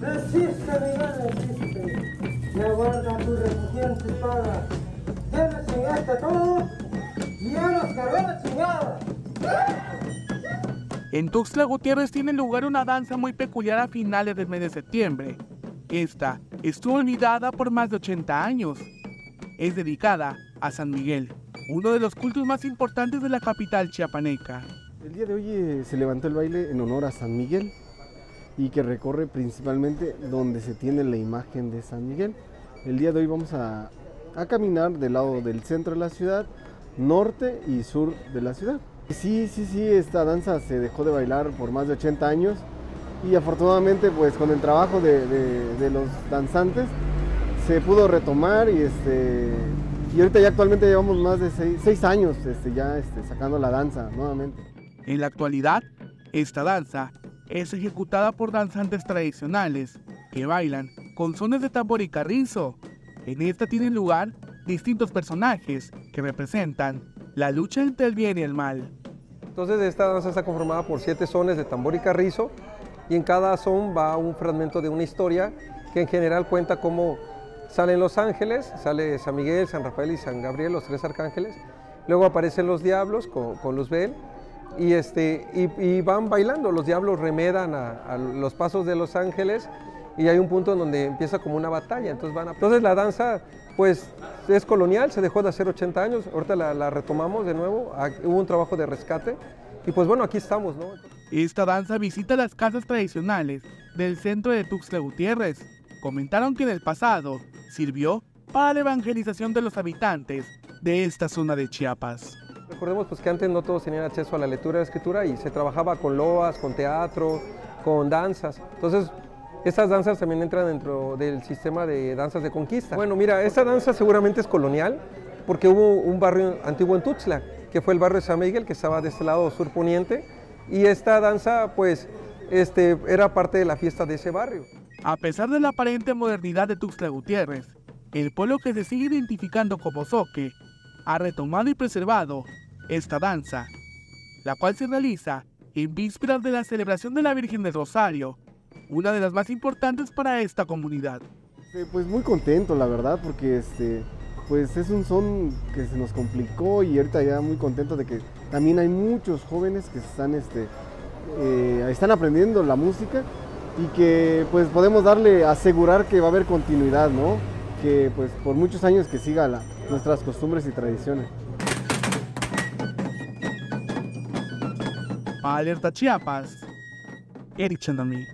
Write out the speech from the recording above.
Resiste, Miguel, resiste. Y aguarda tu refugiante espada. Llévese en este todo y ya nos cargó la chingada. En Tuxtla Gutiérrez tiene lugar una danza muy peculiar a finales del mes de septiembre. Esta estuvo olvidada por más de 80 años. Es dedicada a San Miguel, uno de los cultos más importantes de la capital chiapaneca. El día de hoy eh, se levantó el baile en honor a San Miguel y que recorre principalmente donde se tiene la imagen de San Miguel. El día de hoy vamos a, a caminar del lado del centro de la ciudad, norte y sur de la ciudad. Sí, sí, sí, esta danza se dejó de bailar por más de 80 años y afortunadamente pues con el trabajo de, de- de los danzantes se pudo retomar y este y ahorita ya actualmente llevamos más de 6 años este, ya este, sacando la danza nuevamente. En la actualidad, esta danza es ejecutada por danzantes tradicionales que bailan con sones de tambor y carrizo. En esta tienen lugar distintos personajes que representan la lucha entre el bien y el mal. Entonces esta danza está conformada por siete sones de tambor y carrizo y en cada son va un fragmento de una historia que en general cuenta cómo salen los ángeles, sale San Miguel, San Rafael y San Gabriel, los tres arcángeles, luego aparecen los diablos con, con Luzbel y, este, y, van bailando, los diablos remedan a, los pasos de los ángeles y hay un punto en donde empieza como una batalla, entonces van a- Entonces la danza pues es colonial, se dejó de hacer 80 años, ahorita la, retomamos de nuevo, hubo un trabajo de rescate y pues bueno, aquí estamos, ¿no? Esta danza visita las casas tradicionales del centro de Tuxtla Gutiérrez. Comentaron que en el pasado sirvió para la evangelización de los habitantes de esta zona de Chiapas. Recordemos pues que antes no todos tenían acceso a la lectura y la escritura y se trabajaba con loas, con teatro, con danzas. Entonces, estas danzas también entran dentro del sistema de danzas de conquista. Bueno, mira, esta danza seguramente es colonial porque hubo un barrio antiguo en Tuxtla, que fue el barrio de San Miguel, que estaba de este lado surponiente, y esta danza pues este, era parte de la fiesta de ese barrio. A pesar de la aparente modernidad de Tuxtla Gutiérrez, el pueblo que se sigue identificando como Zoque ha retomado y preservado esta danza, la cual se realiza en vísperas de la celebración de la Virgen del Rosario, una de las más importantes para esta comunidad. Pues muy contento, la verdad, porque este, pues es un son que se nos complicó y ahorita ya muy contento de que también hay muchos jóvenes que están, este, eh, están aprendiendo la música y que pues podemos darle, asegurar que va a haber continuidad, ¿no? Que pues por muchos años que siga la- nuestras costumbres y tradiciones. Alerta Chiapas, Eric Chandamí.